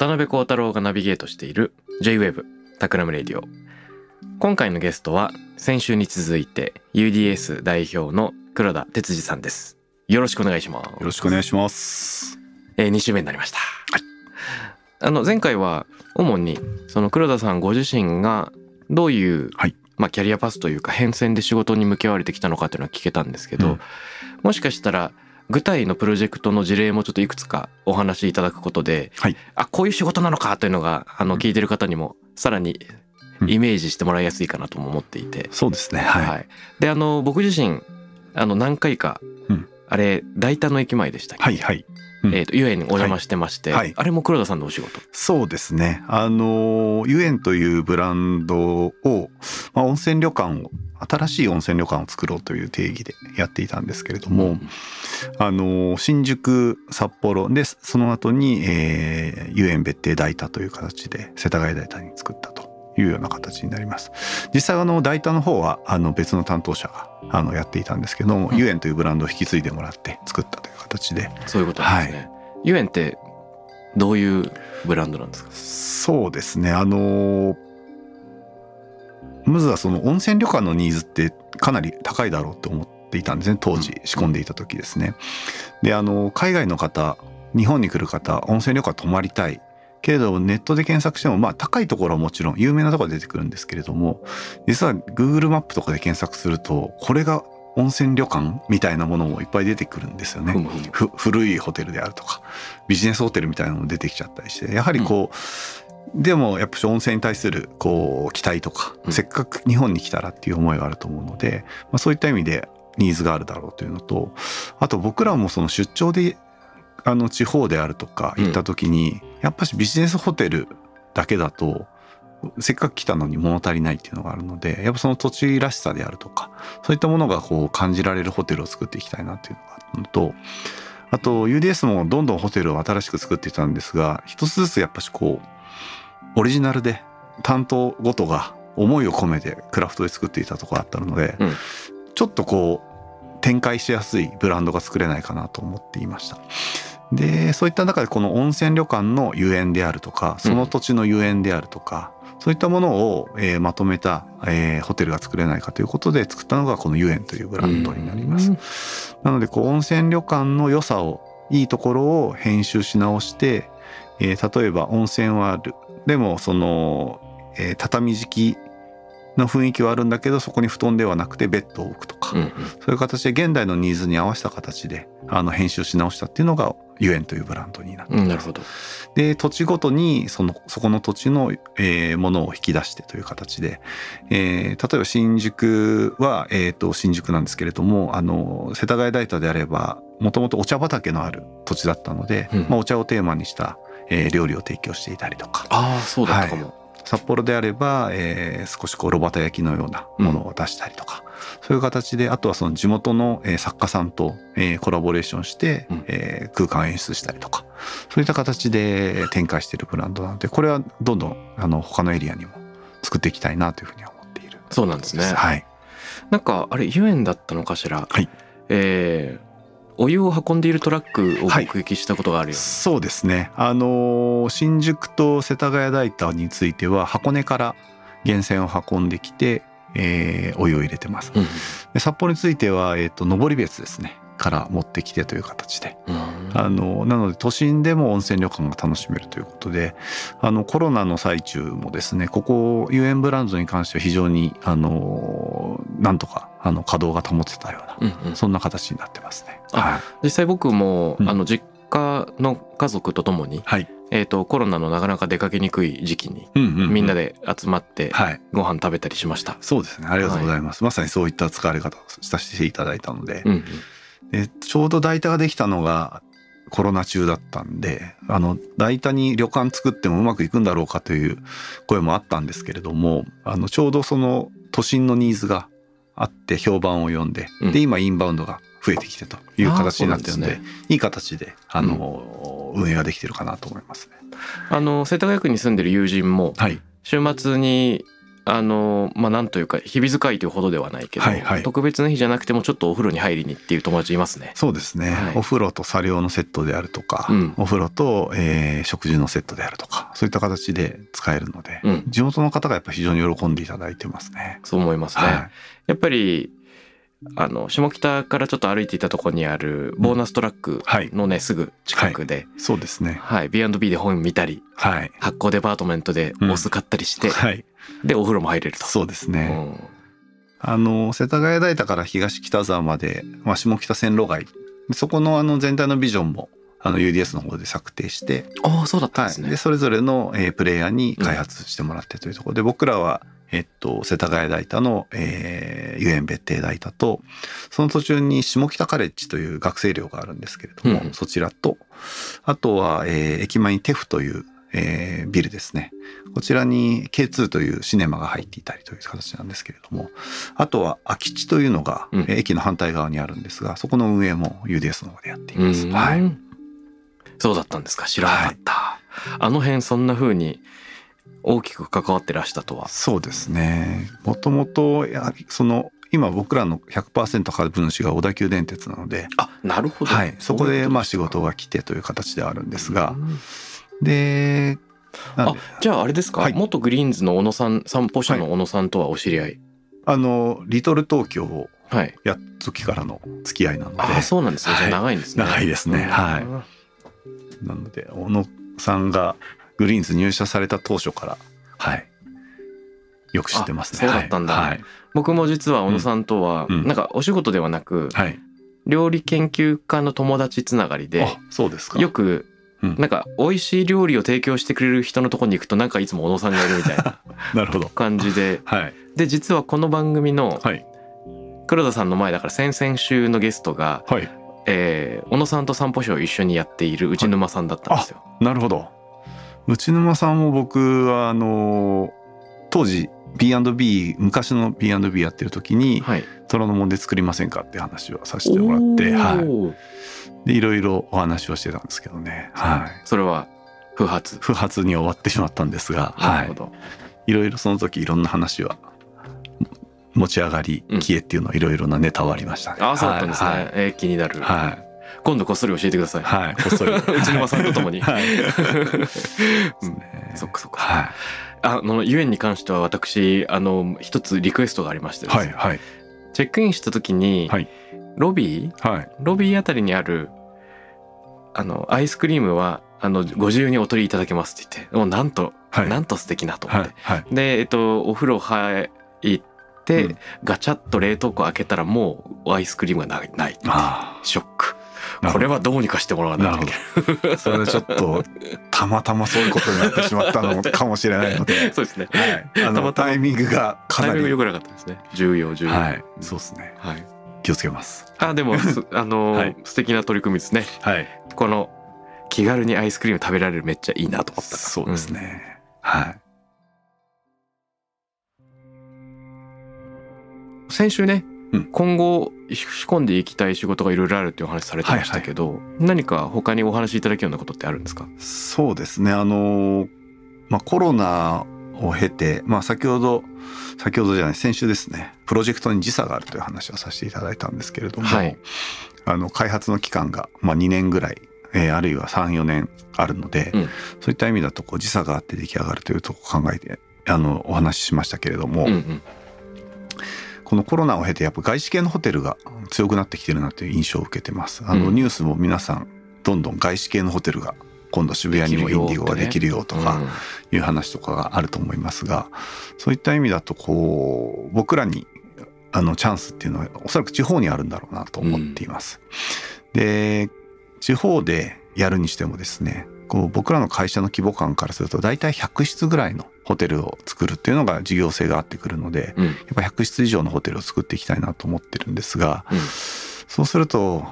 渡辺幸太郎がナビゲートしている J-Wave タクラムレディオ。今回のゲストは先週に続いて UDS 代表の黒田哲司さんです。よろしくお願いします。よろしくお願いします。えー、2週目になりました、あの前回は主にその黒田さんご自身がどういう、はい。まあ、キャリアパスというか変遷で仕事に向き合われてきたのかっていうのは聞けたんですけど、うん。もしかしたら具体のプロジェクトの事例もちょっといくつかお話しいただくことで、はい。あこういう仕事なのかというのがあの聞いてる方にもさらにイメージしてもらいやすいかなとも思っていて、そうですね。はい。であの僕自身あの何回か、うん。あれ大田の駅前でしたっけ？はい、はい。うん。えー、とゆえにお邪魔してまして、はい。はい。あれも黒田さんのお仕事？そうですね。あの、ゆえんというブランドを、まあ、温泉旅館を、新しい温泉旅館を作ろうという定義でやっていたんですけれども、あの、新宿、札幌で、その後に、えー、ゆえん別邸大田という形で、世田谷大田に作ったというような形になります。実際、あの、大田の方は、あの、別の担当者が、あの、やっていたんですけども、うん。ゆえんというブランドを引き継いでもらって作ったという形で、そういうことですね、ゆえんってどういうブランドなんですか？そうですね。あのまずはその温泉旅館のニーズってかなり高いだろうと思っていたんですね。当時仕込んでいた時ですね。であの海外の方日本に来る方温泉旅館泊まりたいけれどネットで検索してもまあ高いところはもちろん有名なところが出てくるんですけれども実は Google マップとかで検索するとこれが温泉旅館みたいなものもいっぱい出てくるんですよね。ふむふむ。ふ古いホテルであるとかビジネスホテルみたいなのも出てきちゃったりしてやはりこう、でもやっぱし温泉に対するこう期待とか、うん。せっかく日本に来たらっていう思いがあると思うので、まあ、そういった意味でニーズがあるだろうというのとあと僕らもその出張であの地方であるとか行った時に、やっぱしビジネスホテルだけだとせっかく来たのに物足りないっていうのがあるのでやっぱその土地らしさであるとかそういったものがこう感じられるホテルを作っていきたいなっていうのがあるのとあと UDS もどんどんホテルを新しく作っていたんですが一つずつやっぱしこうオリジナルで担当ごとが思いを込めてクラフトで作っていたところあったので、うんちょっとこう展開しやすいブランドが作れないかなと思っていました。でそういった中でこの温泉旅館のゆえんであるとかその土地のゆえんであるとか、そういったものを、えーまとめた、えーホテルが作れないかということで作ったのがこのゆえんというブランドになります。なのでこう温泉旅館の良さをいいところを編集し直して、えー例えば温泉はある。でもその、えー畳敷きの雰囲気はあるんだけどそこに布団ではなくてベッドを置くとか、うんうん。そういう形で現代のニーズに合わせた形であの編集し直したっていうのがゆえんというブランドになっています。うん、なるほど。で土地ごとにそのそこの土地の、えーものを引き出してという形で、えー例えば新宿は、えー、と新宿なんですけれどもあの世田谷大田であればもともとお茶畑のある土地だったので、うん。まあ、お茶をテーマにした、えー料理を提供していたりとか。ああ、そうだったかも。札幌であれば、えー少しこう炉端焼きのようなものを出したりとか、そういう形であとはその地元の、えー作家さんと、えーコラボレーションして、うん。えー空間を演出したりとか。そういった形で展開しているブランドなのでこれはどんどんあの他のエリアにも作っていきたいなというふうには思っている。そうなんですね。はい、なんか、あれ、ゆえんだったのかしら？はい。えーお湯を運んでいるトラックをはい。目撃したことがあるよ。そうですね。あのー新宿と世田谷大田については箱根から源泉を運んできて、えーお湯を入れてます。うん。で札幌については、えー、と登別ですね。から持ってきてという形で、うん。あのなので都心でも温泉旅館が楽しめるということであのコロナの最中もですねここ遊園ブランドに関しては非常にあのなんとかあの稼働が保てたような、うんうん。そんな形になってますね。あはい、実際僕も、うん。あの実家の家族とともに、はいえー、とコロナのなかなか出かけにくい時期にみんなで集まってはい。ご飯食べたりしました。そうですね。ありがとうございます、まさにそういった使われ方をさせていただいたので,、うんうん。でちょうど代田ができたのがコロナ中だったんであの代田に旅館作ってもうまくいくんだろうかという声もあったんですけれどもあのちょうどその都心のニーズがあって評判を呼んで、うん。で今インバウンドが増えてきてという形になってるのであーそうなんいい形であの、運営ができてるかなと思いますね。あの世田谷区に住んでる友人もはい、週末にあのまあなんというか日々使いというほどではないけど、はいはい。特別な日じゃなくてもちょっとお風呂に入りにっていう友達いますね。そうですね、はい。お風呂と作業のセットであるとか、うん。お風呂と、えー食事のセットであるとかそういった形で使えるので、うん。地元の方がやっぱ非常に喜んでいただいてますね。そう思いますね。はい、やっぱりあの下北からちょっと歩いていたところにあるボーナストラックのね、すぐ近くで、そうですね。はい、B&B で本見たりはい。発酵デパートメントでお酢買ったりして、はい。でお風呂も入れると。そうですね。うんあの世田谷大田から東北沢まで、まあ、下北線路街そこのあの全体のビジョンもあの UDS の方で策定して、ああそうだったんはい、ですね。でそれぞれの、えープレイヤーに開発してもらってというところで、僕らは、えっと、世田谷大田の、えー、遊園別邸大田とその途中に下北カレッジという学生寮があるんですけれども、うん。そちらとあとは、えー駅前にテフという、えービルですね。こちらに K2 というシネマが入っていたりという形なんですけれどもあとは空き地というのが、うん。えー駅の反対側にあるんですがそこの運営も UDS の方でやっています。うん。はい。そうだったんですか。知らなかった、あの辺そんな風に大きく関わってらしたとは。そうですね。もともとやはりその今僕らの100%株主が小田急電鉄なので、あなるほど、はい、そこでまあ仕事がが来てという形ではあるんですがでなんあでじゃああれですか、はい。元グリーンズの小野さん散歩者の小野さんとはお知り合い？あのリトル東京をはい。やった時からの付き合いなのでああそうなんですね、はい長いんですね。長いですね。はい。なので小野さんがグリーンズ入社された当初から。はい。よく知ってますね。あそうだったんだ。はい。僕も実は小野さんとは、うん。なんかお仕事ではなく、はい、料理研究家の友達つながりであそうですか。よくうん。なんか美味しい料理を提供してくれる人のところに行くとなんかいつも小野さんがいるみたいな なるほど。感じで。はい。で実はこの番組のはい。黒田さんの前だから先々週のゲストが、はい。えー小野さんと散歩ショーを一緒にやっている内沼さんだったんですよ。なるほど内沼さんも僕はあの当時 B&B 昔の B&B やってる時にはい、虎ノ門で作りませんかって話をさせてもらって、はい、でいろいろお話をしてたんですけどね、はい、それは不発。不発に終わってしまったんですが、はい。なるほ、ど。いろいろその時いろんな話は持ち上がりうん。消えっていうのいろいろなネタはありましたね。ああそうだったんですね。はい。えー気になる、はい今度こっそり教えてください。はい、こっそり。内沼さんと共に。はい。そっかそっか。はあのゆえんに関しては私あの一つリクエストがありましていですね。はいはい。チェックインした時に、はい。ロビーはい。ロビーあたりにあるあのアイスクリームはあのご自由にお取りいただけますって言ってもうなんと、はい。なんと素敵なと思って、はいはい。でえっとお風呂入って、うん。ガチャッと冷凍庫開けたらもうアイスクリームがない。ないあショック。あこれはどうにかしてもらわないといけない。それはちょっとたまたまそういうことになってしまったのかもしれないので、そうですね。はい、あたまたまのタイミングがかなり。タイミング良くなかったですね。重要重要。はい。そうですね。はい。気をつけます。あでも すあのーはい。素敵な取り組みですね。はい。この気軽にアイスクリーム食べられるめっちゃいいなと思ったそうですね、はい。うん先週ね、うん。今後仕込んでいきたい仕事がいろいろあるっていうお話されてましたけど、何か他にお話しいただけるようなことってあるんですか？そうですね。あのまあコロナを経てまあ先ほど先ほどじゃない先週ですねプロジェクトに時差があるという話をさせていただいたんですけれども、はい。あの開発の期間が、まあ、2年ぐらい、えーあるいは34年あるので、うん。そういった意味だとこう時差があって出来上がるというとこを考えてあのお話ししましたけれども、うんうんこのコロナを経てやっぱ外資系のホテルが強くなってきてるなという印象を受けてます。あの、うんニュースも皆さんどんどん外資系のホテルが今度渋谷にもインディゴができるよとかいう話とかがあると思いますがそういった意味だとこう僕らにあのチャンスっていうのはおそらく地方にあるんだろうなと思っています。で地方でやるにしてもですねこう僕らの会社の規模感からすると大体100室ぐらいのホテルを作るっていうのが事業性があってくるので、うん。やっぱ100室以上のホテルを作っていきたいなと思ってるんですが、うん。そうすると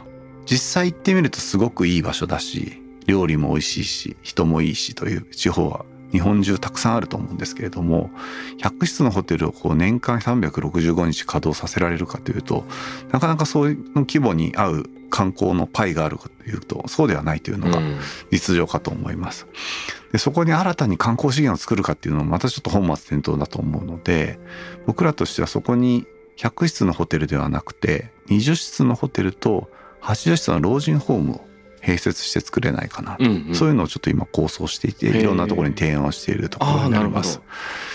実際行ってみるとすごくいい場所だし料理も美味しいし人もいいしという地方は日本中たくさんあると思うんですけれども100室のホテルをこう年間365日稼働させられるかというとなかなかそういう規模に合う観光のパイがあるかというとそうではないというのがうん。実情かと思います。でそこに新たに観光資源を作るかっていうのもまたちょっと本末転倒だと思うので僕らとしてはそこに100室のホテルではなくて20室のホテルと80室の老人ホームを併設して作れないかなと、うんうん。そういうのをちょっと今構想していていろんなところに提案をしているところになります。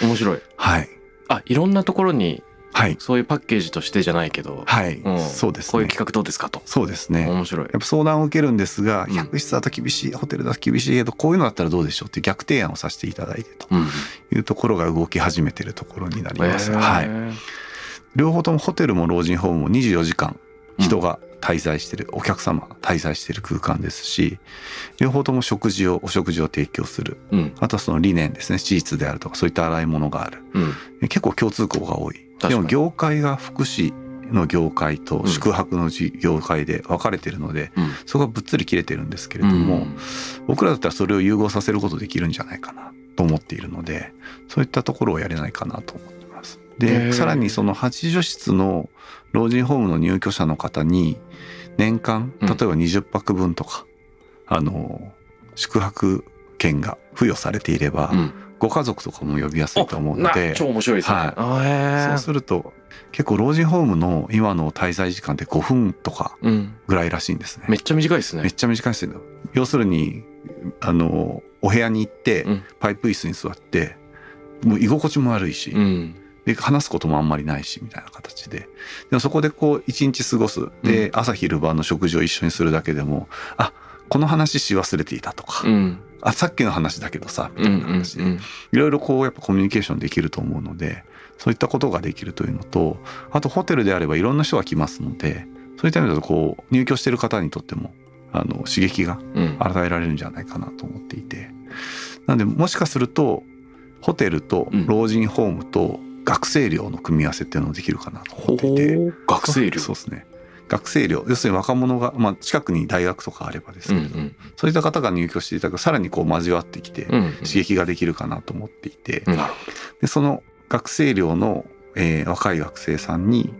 面白い。はい。あいろんなところにはい。そういうパッケージとしてじゃないけど、はい、うん。そうですね。こういう企画どうですかと。そうですね。面白い。やっぱ相談を受けるんですが、うん。100室だと厳しい、ホテルだと厳しいけど、こういうのだったらどうでしょうっていう逆提案をさせていただいてとうんいうところが動き始めているところになります。へー。はい。両方ともホテルも老人ホームも24時間人が滞在している、お客様が滞在している空間ですし、両方とも食事を、お食事を提供する。うん。あとはその理念ですね、シーツであるとか、そういった洗い物がある。うん。結構共通項が多い。でも業界が福祉の業界と宿泊のじ業界で分かれているので、うん。そこがぶっつり切れてるんですけれども、僕らだったらそれを融合させることできるんじゃないかなと思っているのでそういったところをやれないかなと思ってます。でさらにその80室の老人ホームの入居者の方に年間うん。例えば20泊分とか、あの宿泊券が付与されていれば、うんご家族とかも呼びやすいと思うのなで超面白いですね、はい。そうえすると結構老人ホームの今の滞在時間って5分とかうん。ぐらいらしいんですね。めっちゃ短いですね。めっちゃ短いですよ。要するにあのお部屋に行って、うん。パイプ椅子に座ってもう居心地も悪いし、うん。で話すこともあんまりないしみたいな形で。でもそこでこう一日過ごす。で、朝昼晩の食事を一緒にするだけでもあこの話し忘れていたとか、うんあさっきの話だけどさみたいな話で、うんいろいろこうやっぱコミュニケーションできると思うのでそういったことができるというのとあとホテルであればいろんな人が来ますのでそういった意味だとこう入居している方にとってもあの刺激がうん。与えられるんじゃないかなと思っていて。なのでもしかするとホテルと老人ホームと学生寮の組み合わせっていうのもできるかなと思っていて。ほう。学生寮。そうですね学生寮要するに若者が、まあ、近くに大学とかあればですうんけど、そういった方が入居していただくとさらにこう交わってきてうんうん。刺激ができるかなと思っていて、うん。なるでその学生寮の、えー若い学生さんに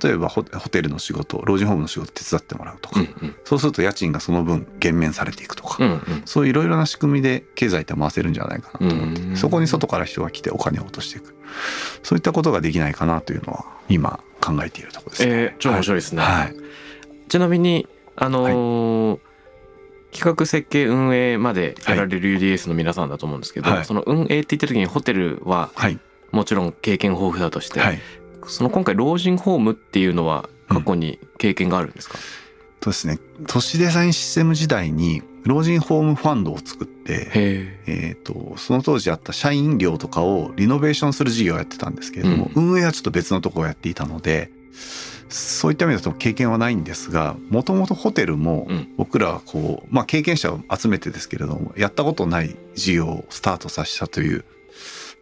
例えばホホテルの仕事老人ホームの仕事手伝ってもらうとか、ほどうん。そうすると家賃がその分減免されていくとか、うんうん。そういういろいろな仕組みで経済って回せるんじゃないかなと思ってうん。そこに外から人が来てお金を落としていく。そういったことができないかなというのは今考えているところですね。えー超面白いですね、はい、ちなみにあのー企画設計運営までやられる UDS の皆さんだと思うんですけど、はい。その運営って言ってる時にホテルははい、もちろん経験豊富だとして、はい、その今回老人ホームっていうのは過去に経験があるんですか、とですね。都市デザインシステム時代に老人ホームファンドを作って、へえ。えー、とその当時あった社員寮とかをリノベーションする事業をやってたんですけれども、運営はちょっと別のところをやっていたのでそういった意味だと経験はないんですがもともとホテルもうん。僕らはこう、まあ、経験者を集めてですけれどもやったことない事業をスタートさせたという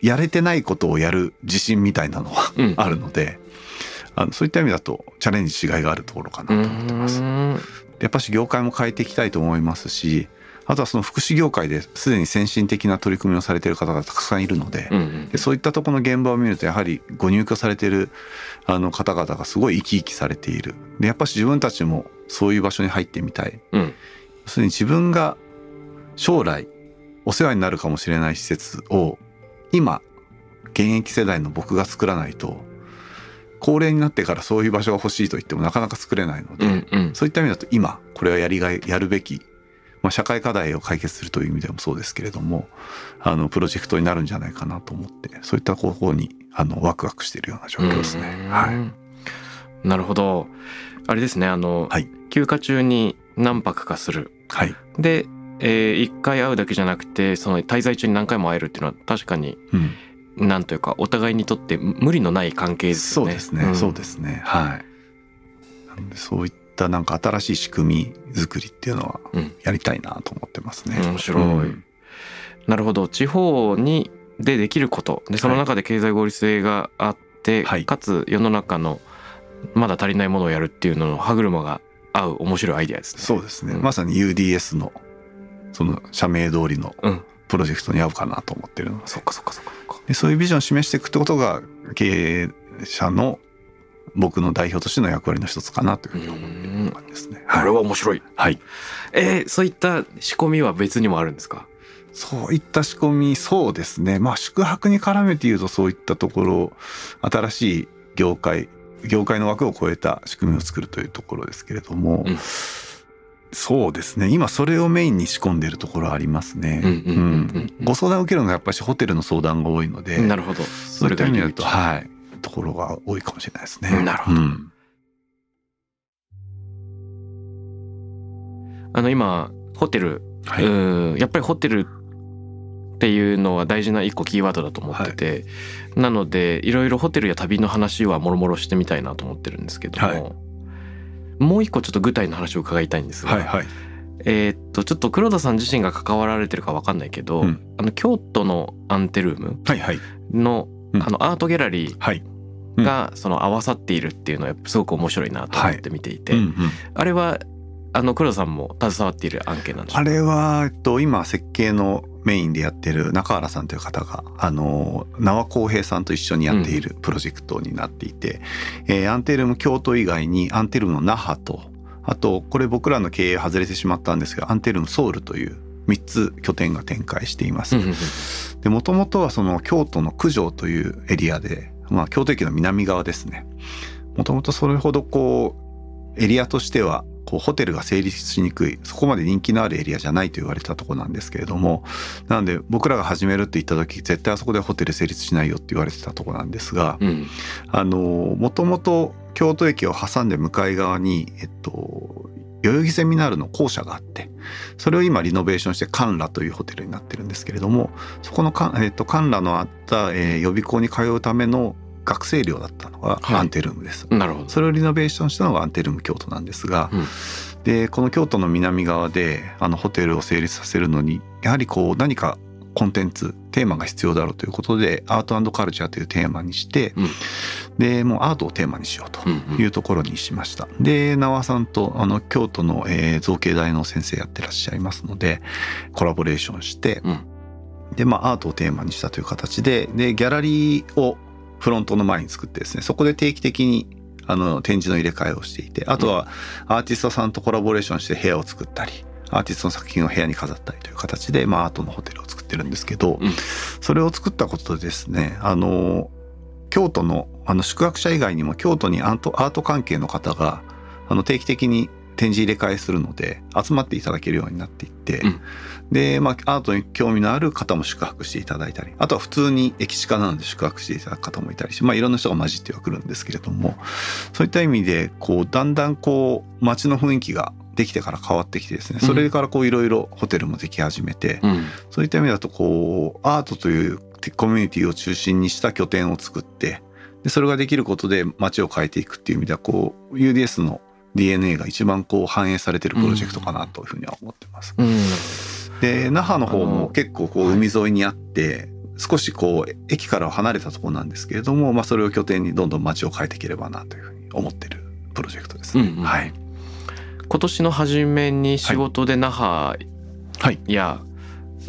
やれてないことをやる自信みたいなのはうん。あるので、あのそういった意味だとチャレンジしがいがあるところかなと思ってます。うんやっぱし業界も変えていきたいと思いますしあとはその福祉業界ですでに先進的な取り組みをされている方がたくさんいるので,、うんうんでそういったところの現場を見るとやはりご入居されているあの方々がすごい生き生きされている。でやっぱし自分たちもそういう場所に入ってみたい。うん。要するに自分が将来お世話になるかもしれない施設を今現役世代の僕が作らないと高齢になってからそういう場所が欲しいと言ってもなかなか作れないので、うんうん。そういった意味だと今これはやりがいやるべき、まあ、社会課題を解決するという意味でもそうですけれどもあのプロジェクトになるんじゃないかなと思ってそういった方法にあのワクワクしているような状況ですね。うん。はい、なるほど。あれですねあの、はい。休暇中に何泊かする。はい、で、えー、1回会うだけじゃなくてその滞在中に何回も会えるっていうのは確かにうん、なんというかお互いにとって無理のない関係ですよね。そうですね、ん。そうですね。はい。なのでそういったなんか新しい仕組み作りっていうのはうん。やりたいなと思ってますね、面白い。うん。なるほど。地方にでできること。でその中で経済合理性があって、はい。かつ世の中のまだ足りないものをやるっていうのの歯車が合う面白いアイデアですね。そうですね、うん。まさに UDS のその社名通りのうん。プロジェクトに合うかなと思ってるので。そっかそっかそっかそっか。でそういうビジョンを示していくってことが経営者の僕の代表としての役割の一つかなというふうに思っている感じですね。これは面白い。はい、えー、そういった仕込みは別にもあるんですか？そういった仕込みそうですねまあ宿泊に絡めて言うとそういったところ新しい業界業界の枠を超えた仕組みを作るというところですけれども、うんそうですね。今それをメインに仕込んでいるところはありますね。ご相談を受けるのがやっぱりホテルの相談が多いのでなるほど。そういった意味だとはい。ところが多いかもしれないですね。なるほど。うん。あの今ホテル、はい、うんやっぱりホテルっていうのは大事な一個キーワードだと思ってて、なのでいろいろホテルや旅の話はもろもろしてみたいなと思ってるんですけども、はいもう一個ちょっと具体の話を伺いたいんですが、はいはい。えーっとちょっと黒田さん自身が関わられてるかわかんないけど、うん。あの京都のアンテルームの,、うん。あのアートギャラリーはい。がその合わさっているっていうのはすごく面白いなと思って見ていて、あれはあの黒田さんも携わっている案件なんでしょうか？あれは、えっと、今設計のメインでやってる中原さんという方があの縄浩平さんと一緒にやっているプロジェクトになっていて、えーアンテルム京都以外にアンテルムの那覇とあとこれ僕らの経営外れてしまったんですがアンテルムソウルという3つ拠点が展開しています。うんうんうん。でもともとはその京都の九条というエリアで、まあ、京都駅の南側ですね。もともとそれほどこうエリアとしてはこうホテルが成立しにくいそこまで人気のあるエリアじゃないと言われたところなんですけれどもなので僕らが始めるって言った時絶対あそこでホテル成立しないよって言われてたところなんですがうん。あのもともと京都駅を挟んで向かい側に、えっと、代々木セミナールの校舎があってそれを今リノベーションしてカンラというホテルになってるんですけれどもそこのカン,、えっと、カンラのあった、えー予備校に通うための学生寮だったのがはいアンテルームです。なるほど。それをリノベーションしたのがアンテルーム京都なんですが、うんでこの京都の南側であのホテルを成立させるのにやはりこう何かコンテンツテーマが必要だろうということでアートカルチャーというテーマにして、うんでもうアートをテーマにしようとうんうんいうところにしました。で縄さんとあの京都の、えー造形大の先生やってらっしゃいますのでコラボレーションして、うんでまあアートをテーマにしたという形ででギャラリーをフロントの前に作ってですねそこで定期的にあの展示の入れ替えをしていてあとはアーティストさんとコラボレーションして部屋を作ったりアーティストの作品を部屋に飾ったりという形で、まあ、アートのホテルを作ってるんですけど、うん。それを作ったことでですねあの京都のあの宿泊者以外にも京都にアート関係の方があの定期的に展示入れ替えするので集まっていただけるようになっていって、うんで、まあ、アートに興味のある方も宿泊していただいたりあとは普通に駅近なので宿泊していただく方もいたりして、まあ、いろんな人が混じってはくるんですけれどもそういった意味でこうだんだんこう街の雰囲気ができてから変わってきてですねそれからこういろいろホテルもでき始めて、うん。そういった意味だとこうアートというコミュニティを中心にした拠点を作ってでそれができることで街を変えていくっていう意味ではこう UDS の DNA が一番こう反映されてるプロジェクトかなというふうには思ってます。うんで那覇の方も結構こう海沿いにあって少しこう駅からは離れたところなんですけれども、まあ、それを拠点にどんどん街を変えていければなというふうに思ってるプロジェクトですね。うんうん。はい、今年の初めに仕事で那覇はい。や、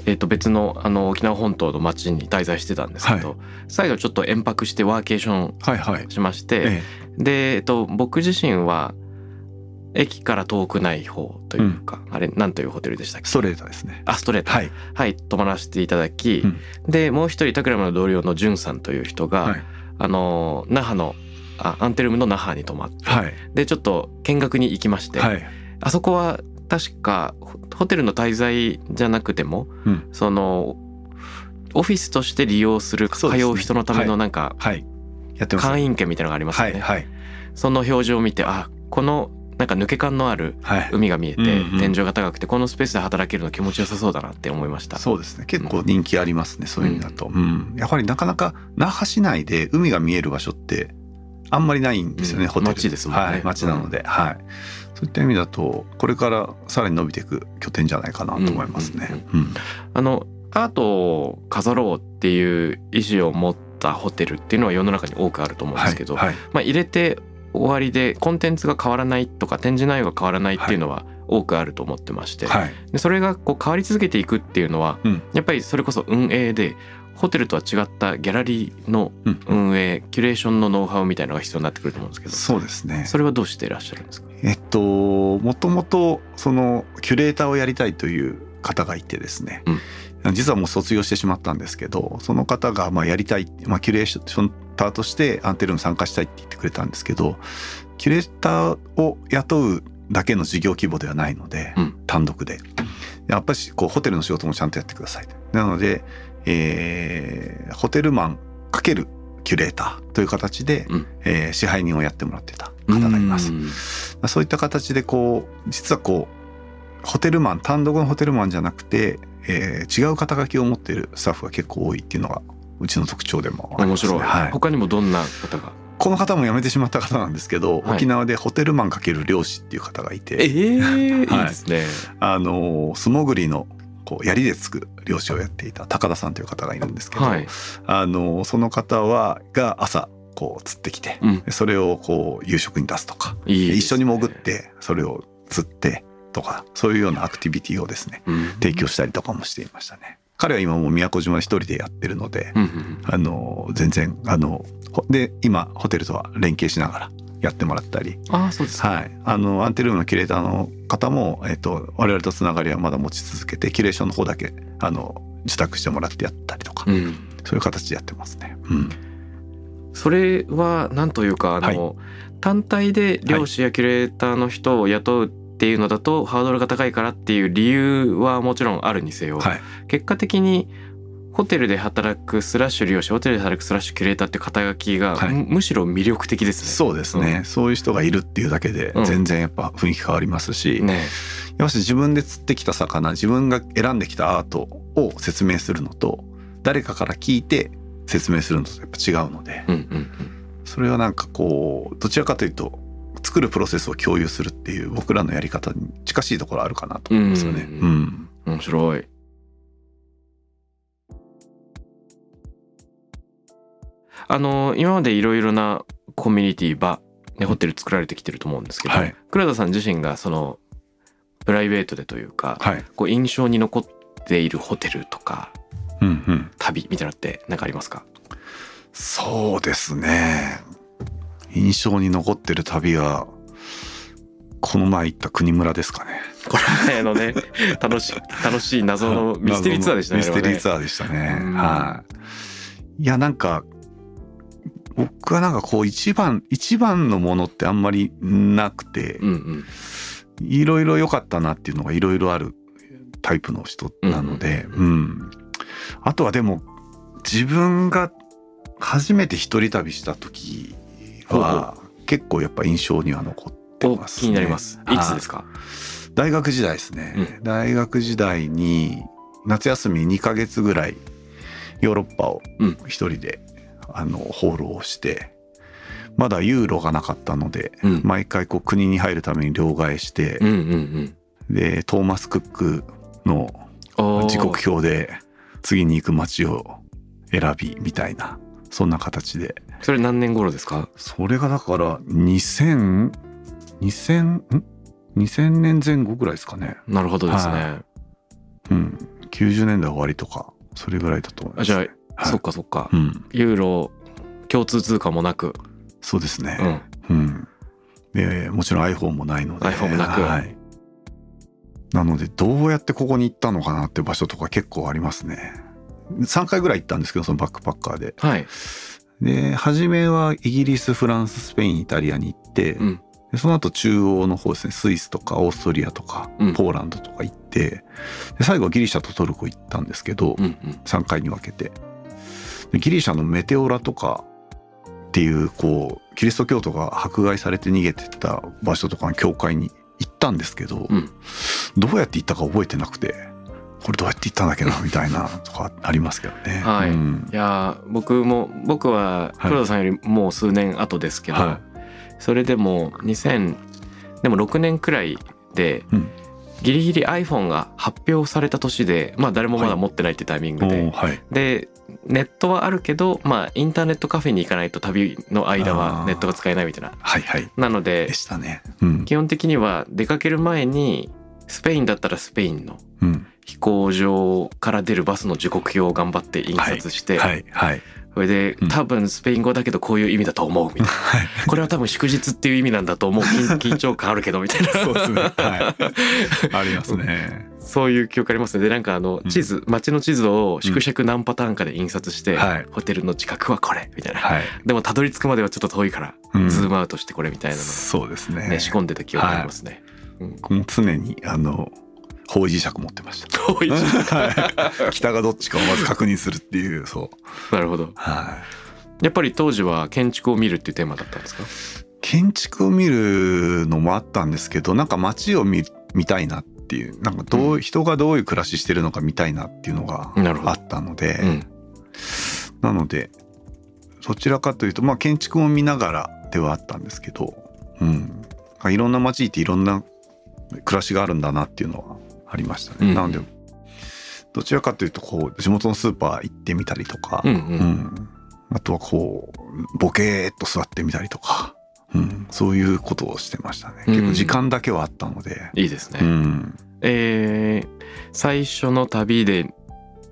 えー、と別のあの沖縄本島の町に滞在してたんですけど、は最後ちょっと延泊してワーケーションはいはい。しまして、え。で、えっと、僕自身は駅から遠くない方というか、あれなんというホテルでしたっけ？えストレートですね。あストレート。はい。はい泊まらせていただき、うん。でもう一人タクラムの同僚のジュンさんという人が、はい。あの那覇のあアンテルムの那覇に泊まって、はい。でちょっと見学に行きまして、はい。あそこは確かホホテルの滞在じゃなくても、うん。そのオフィスとして利用する通そう人のためのなんかはい。会員券みたいなのがありますよね。はい。はい。その表示を見てあこのなんか抜け感のあるはい。海が見えて、うんうん。天井が高くてこのスペースで働けるの気持ちよさそうだなって思いました。そうですね。結構人気ありますね、そういう意味だと、うん。やはりなかなか那覇市内で海が見える場所ってあんまりないんですよね、うん。ホテル。街ですもんね。はい街なので、はい。そういった意味だとこれからさらに伸びていく拠点じゃないかなと思いますね、うん。あのアートを飾ろうっていう意思を持ったホテルっていうのは世の中に多くあると思うんですけど、はいはい。まあ、入れて終わりでコンテンツが変わらないとか展示内容が変わらないっていうのは多くあると思ってまして、はい。でそれがこう変わり続けていくっていうのは、うん。やっぱりそれこそ運営でホテルとは違ったギャラリーのうん。運営、キュレーションのノウハウみたいなのが必要になってくると思うんですけどそうですね。それはどうしていらっしゃるんですか？えっともともとそのキュレーターをやりたいという方がいてですね、実はもう卒業してしまったんですけどその方がまあやりたい、まあ、キュレーションターとしてアンテルーム参加したいって言ってくれたんですけどキュレーターを雇うだけの事業規模ではないので、うん。単独で。やっぱりこうホテルの仕事もちゃんとやってくださいなので、えーホテルマンかけるキュレーターという形で、うん。えー支配人をやってもらってた方がいます。そういった形でこう実はこうホテルマン単独のホテルマンじゃなくて、えー違う肩書きを持っているスタッフが結構多いっていうのがうちの特徴でもあります、ね。面白い、はい、他にもどんな方が？この方も辞めてしまった方なんですけど、はい沖縄でホテルマンかける漁師っていう方がいて、えー、はい。いいですね。あの素潜りのこう槍でつく漁師をやっていた高田さんという方がいるんですけど、はい、あのその方はが朝こう釣ってきて、うん、それをこう夕食に出すとかね。一緒に潜ってそれを釣ってとかそういうようなアクティビティをですねうん。提供したりとかもしていましたね。彼は今もう宮古島で一人でやってるので、うんうんあの全然あのほで今ホテルとは連携しながらやってもらったり、ああそうですか、はい、あのアンテルームのキュレーターの方も、えっと我々とつながりはまだ持ち続けてキュレーションの方だけあの受託してもらってやったりとか、うん、そういう形でやってますね。うん、それはなんというかあの、単体で漁師やキュレーターの人を雇うっていうのだとハードルが高いからっていう理由はもちろんあるにせよ、はい、結果的にホテルで働くスラッシュ漁師ホテルで働くスラッシュキュレーターって肩書きが、はい。むむしろ魅力的ですね。そうですね、そういう人がいるっていうだけでうん。全然やっぱ雰囲気変わりますし、ねやっぱし自分で釣ってきた魚自分が選んできたアートを説明するのと誰かから聞いて説明するのとやっぱ違うのでうんうん。それはなんかこうどちらかというと作るプロセスを共有するっていう僕らのやり方に近しいところあるかなと思いますよね。うん。うん。うん面白い。あの今までいろいろなコミュニティ場、ね、ホテル作られてきてると思うんですけど、はい。黒田さん自身がそのプライベートでというか、はい、こう印象に残っているホテルとかうんうん、旅みたいなのって何かありますか？そうですね印象に残ってる旅はこの前行った国村ですかね。これあのね 楽しい楽しい謎のミステリーツアーでしたね。ミステリーアツアーでしたね。うんはい。いやなんか僕はなんかこう一番一番のものってあんまりなくてうんうんいろいろ良かったなっていうのがいろいろあるタイプの人なので、ううんあとはでも自分が初めて一人旅した時は結構やっぱ印象には残っておます、ね。気になります。い。つですか？か大学時代ですね、大学時代に夏休み2ヶ月ぐらいヨーロッパをうん。一人で、あの放浪してまだユーロがなかったので、うん。毎回こう国に入るために両替してうん、うんうん。でトーマス・クックの時刻表で次に行く街を選びみたいなそんな形でそれ何年頃ですか？それがだから2000 2000ん？2000年前後ぐらいですかね。なるほどですね。はうん、90年代終わりとかそれぐらいだと思います、あじゃあ、はい。そっかそっか、うん、ユーロ共通通貨もなく、そうですね。うん、うん、でもちろん iPhone もないので。iPhone もなく。はい、なのでどうやってここに行ったのかなって場所とか結構ありますね。3回ぐらい行ったんですけどそのバックパッカーで。はい、で初めはイギリスフランススペインイタリアに行って、うん。でその後中央の方ですねスイスとかオーストリアとか、うん。ポーランドとか行ってで最後はギリシャとトルコ行ったんですけど、うんうん、3回に分けて。でギリシャのメテオラとかっていうこうキリスト教徒が迫害されて逃げてった場所とかの教会に行ったんですけど、うん。どうやって行ったか覚えてなくてこれどうやって行ったんだっけなみたいな とかありますけどね。はい。うん。いやー僕も僕ははい。黒田さんよりもう数年後ですけど、はそれでも2000でも6年くらいでうん。ギリギリ iPhone が発表された年でまあ誰もまだ持ってないってタイミングおで、ーはい。でネットはあるけどまあインターネットカフェに行かないと旅の間あはー。ネットが使えないみたいな。はいはい。なのででしたね。うん。基本的には出かける前にスペインだったらスペインのうん。飛行場から出るバスの時刻表を頑張って印刷して、はいはいそれでうん。多分スペイン語だけどこういう意味だと思うみたいな。はい。これは多分祝日っていう意味なんだと思う。緊 緊張感あるけどみたいな。そうですね。はい。ありますね。そういう記憶ありますね。でなんかあのうん。地図街の地図を縮尺何パターンかで印刷して、はい。ホテルの近くはこれみたいな、はい。でもたどり着くまではちょっと遠いから、うん。ズームアウトしてこれみたいなのそうですね仕込んでた記憶ありますね。僕も常にあの方位磁石持ってました。遠い はい。北がどっちかをまず確認するっていうそう。なるほど。はやっぱり当時は建築を見るっていうテーマだったんですか？い。建築を見るのもあったんですけど、なんか街を見見たいなっていう、なんかどう、人がどういう暮らししてるのか見たいなっていうのがあったので、うん。なのでそちらかというとまあ建築も見ながらではあったんですけど、うん、いろんな街行っていろんな暮らしがあるんだなっていうのはありましたね。うん。なのでどちらかというとこう地元のスーパー行ってみたりとか、うんううん。んあとはこうボケーっと座ってみたりとか、うん、そういうことをしてましたね。結構時間だけはあったので、いいですね、うん。えー最初の旅で、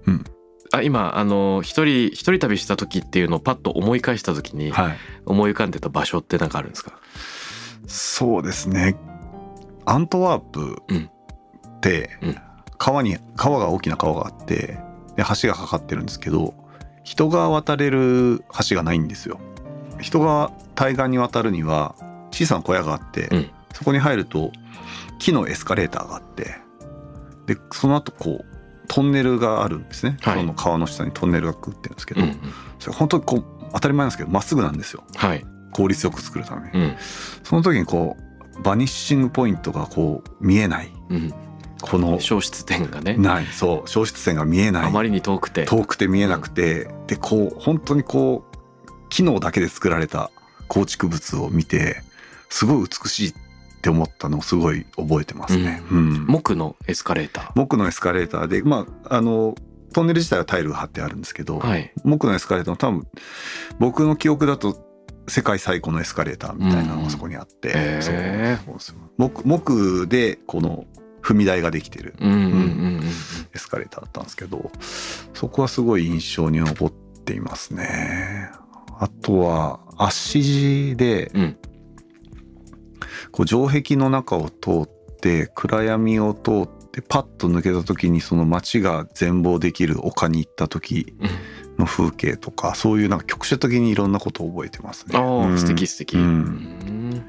うん。あ今あの一人一人旅した時っていうのをパッと思い返した時にはい、思い浮かんでた場所って何かあるんですか、そうですねアントワープってうん。川に川が大きな川があってで橋がかかってるんですけど人が渡れる橋がないんですよ。人が対岸に渡るには小さな小屋があって、うん。そこに入ると木のエスカレーターがあってでその後こうトンネルがあるんですね、はい。その川の下にトンネルがくってるんですけど、うんうん。それ本当にこう当たり前なんですけどまっすぐなんですよ。はい、効率よく作るために。うん。その時にこうバニッシングポイントがこう見えない。うん、この消失点がね。ない。そう消失線が見えない。あまりに遠くて。遠くて見えなくて。でこう本当にこう機能だけで作られた構築物を見てすごい美しいって思ったのをすごい覚えてますね。うん。木のエスカレーター。木のエスカレーターでまああのトンネル自体はタイルが張ってあるんですけど、はい。木のエスカレーターの多分僕の記憶だと世界最古のエスカレーターみたいなのがそこにあって、うー。そう。木木でこの踏み台ができてるエスカレーターだったんですけどそこはすごい印象に残っていますね。あとは足地でうん。こう城壁の中を通って暗闇を通ってパッと抜けた時にその街が全貌できる丘に行った時うんの風景とかそういうなんか局所的にいろんなことを覚えてますね。うん。素敵素敵、うん。うん。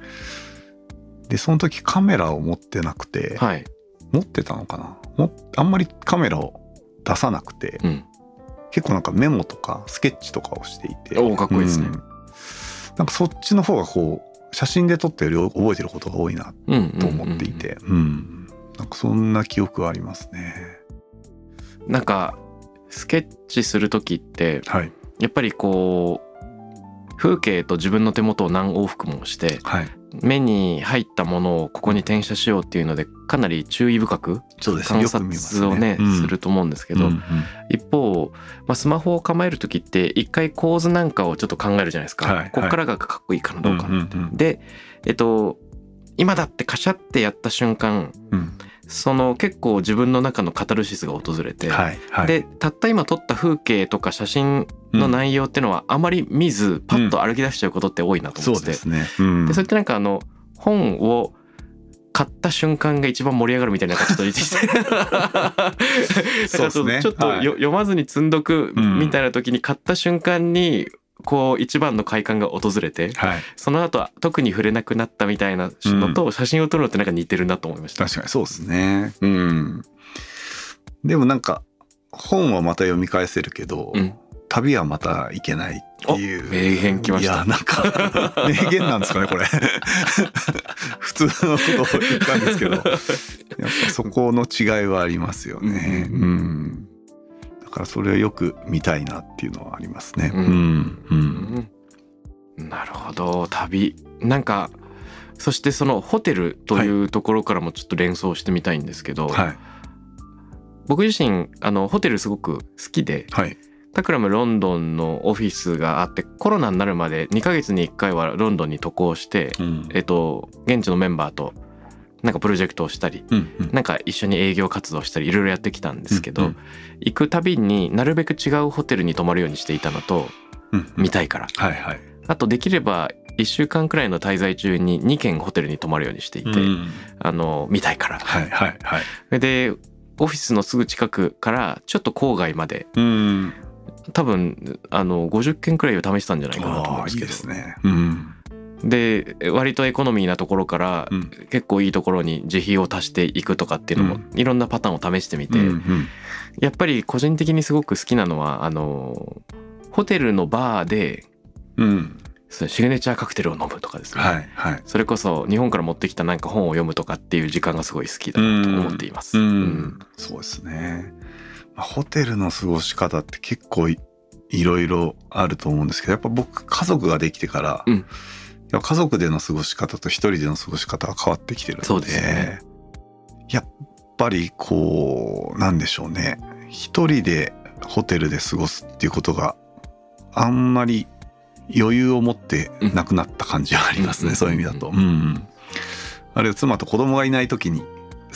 でその時カメラを持ってなくて、はい、持ってたのかな？もあんまりカメラを出さなくて、うん、結構なんかメモとかスケッチとかをしていておーかっこいいですね。うん。なんかそっちの方がこう写真で撮ったより覚えてることが多いなうん。と思っていてうん。なんかそんな記憶はありますね。なんかスケッチする時ってはい。やっぱりこう風景と自分の手元を何往復もしてはい。目に入ったものをここに転写しようっていうのでかなり注意深く観察をねうん。すると思うんですけど、うんうん。一方、まあ、スマホを構える時って一回構図なんかをちょっと考えるじゃないですか、はいこっからがかっこいいかなどうかな、うんうん。でえっと今だってカシャってやった瞬間うんその結構自分の中のカタルシスが訪れて、はいはい。でたった今撮った風景とか写真の内容ってのはあまり見ずパッと歩き出しちゃうことって多いなと思ってて、そうですね。うん。でそれってなんかあの本を買った瞬間が一番盛り上がるみたいなちょっと出てきて。そうですね。ちょっとはい。よ読まずに積んどくうんみたいな時に買った瞬間にこう一番の快感が訪れてはい。その後は特に触れなくなったみたいなのと写真を撮るのってなんか似てるなと思いました。確かにそうですね。うん。でもなんか本はまた読み返せるけど、うん。旅はまた行けないっっていう。名言きました。いやなんか 名言なんですかねこれ。普通のことを言ったんですけど。やっぱそこの違いはありますよね。ううんん、だからそれをよく見たいなっていうのはありますね。うん。なるほど。旅。なんかそしてそのホテルというところからもちょっと連想してみたいんですけど、はい。僕自身あのホテルすごく好きではい。タクラムロンドンのオフィスがあってコロナになるまで2ヶ月に1回はロンドンに渡航して、うん。えっと現地のメンバーとなんかプロジェクトをしたりうんうん。なんか一緒に営業活動したりいろいろやってきたんですけど、うんうん。行くたびになるべく違うホテルに泊まるようにしていたのとうん見たいから。はいはい。あとできれば1週間くらいの滞在中に2軒ホテルに泊まるようにしていて、うん。あの見たいから。はいはいはい。でオフィスのすぐ近くからちょっと郊外までうん。多分あの50件くらいを試したんじゃないかなと思うんですけど。ですね。うんで割とエコノミーなところからうん。結構いいところに自費を足していくとかっていうのもうん。いろんなパターンを試してみて、うんうん。やっぱり個人的にすごく好きなのはあのホテルのバーでうん。シグネチャーカクテルを飲むとかですね、はいはい。それこそ日本から持ってきたなんか本を読むとかっていう時間がすごい好きだなと思っています。うん。うん。そうですね、まあ、ホテルの過ごし方って結構いいろいろあると思うんですけどやっぱ僕家族ができてから、うん家族での過ごし方と一人での過ごし方が変わってきてるのでそうですよね。やっぱりこうなんでしょうね。一人でホテルで過ごすっていうことがあんまり余裕を持ってなくなった感じはありますね、うんそういう意味だと。うんうん。あるいは妻と子供がいない時に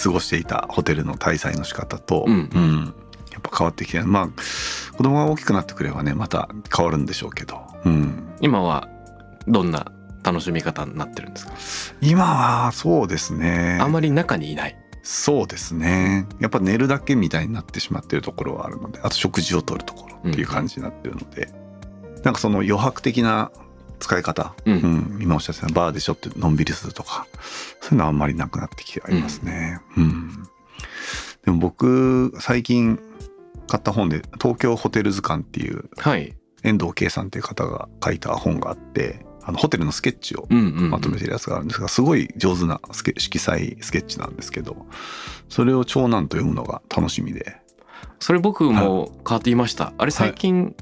過ごしていたホテルの滞在の仕方と、うん。やっぱ変わってきてまあ子供が大きくなってくればねまた変わるんでしょうけど、うん、今はどんな楽しみ方になってるんですか？今はそうですねあんまり中にいない。そうですねやっぱ寝るだけみたいになってしまってるところはあるのであと食事をとるところっていう感じになってるので、なんかその余白的な使い方、うんうん今おっしゃってたバーでしょってのんびりするとかそういうのはあんまりなくなってきてはいますね。うんでも僕最近買った本で東京ホテル図鑑っていうはい。遠藤圭さんっていう方が書いた本があってあのホテルのスケッチを。まとめてるやつがあるんですがすごい上手なスケ色彩スケッチなんですけどそれを長男と読むのが楽しみでそれ僕も買っていました。あれ最近、